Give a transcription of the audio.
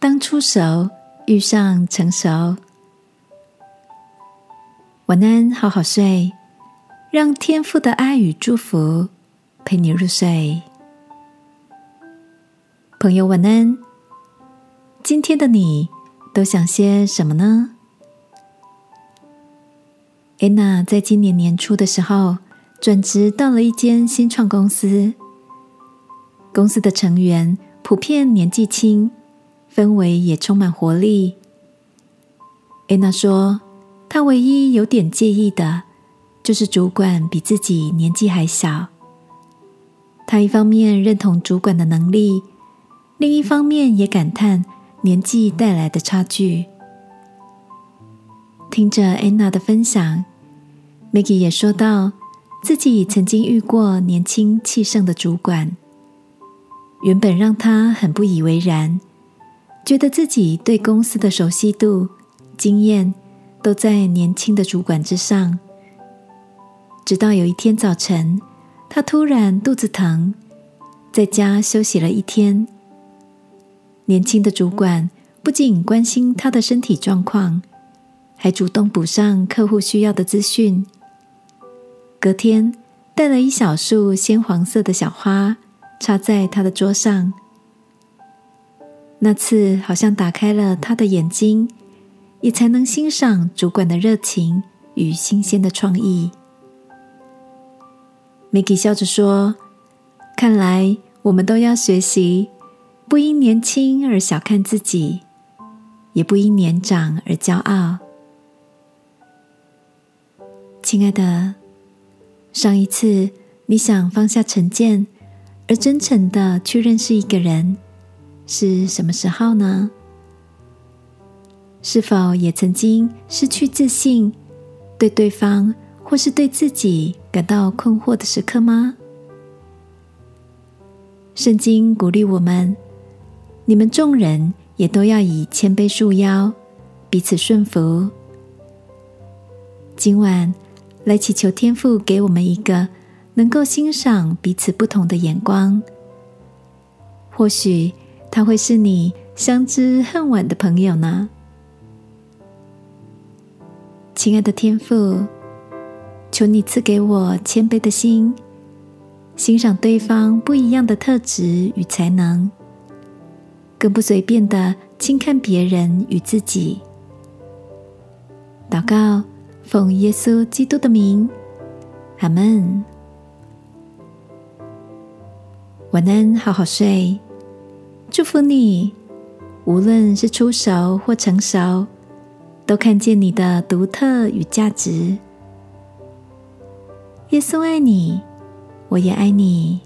当出熟遇上成熟。晚安，好好睡，让天父的爱与祝福陪你入睡。朋友，晚安。今天的你都想些什么呢？安娜在今年年初的时候转职到了一间新创公司，公司的成员普遍年纪轻，氛围也充满活力。安娜说，她唯一有点介意的，就是主管比自己年纪还小。她一方面认同主管的能力，另一方面也感叹年纪带来的差距。听着安娜的分享。Maggie 也说到，自己曾经遇过年轻气盛的主管，原本让他很不以为然，觉得自己对公司的熟悉度、经验都在年轻的主管之上。直到有一天早晨，他突然肚子疼，在家休息了一天。年轻的主管不仅关心他的身体状况，还主动补上客户需要的资讯。隔天，带了一小束鲜黄色的小花，插在他的桌上。那次好像打开了他的眼睛，也才能欣赏主管的热情与新鲜的创意。Maggie 笑着说：“看来我们都要学习，不因年轻而小看自己，也不因年长而骄傲。”亲爱的。上一次你想放下成见，而真诚的去认识一个人，是什么时候呢？是否也曾经失去自信，对对方或是对自己感到困惑的时刻吗？圣经鼓励我们：你们众人也都要以谦卑束腰，彼此顺服。今晚。来祈求天父给我们一个能够欣赏彼此不同的眼光，或许他会是你相知恨晚的朋友呢。亲爱的天父，求你赐给我谦卑的心，欣赏对方不一样的特质与才能，更不随便的轻看别人与自己。祷告。奉耶稣基督的名，阿门。晚安，好好睡。祝福你，无论是出熟或成熟，都看见你的独特与价值。耶稣爱你，我也爱你。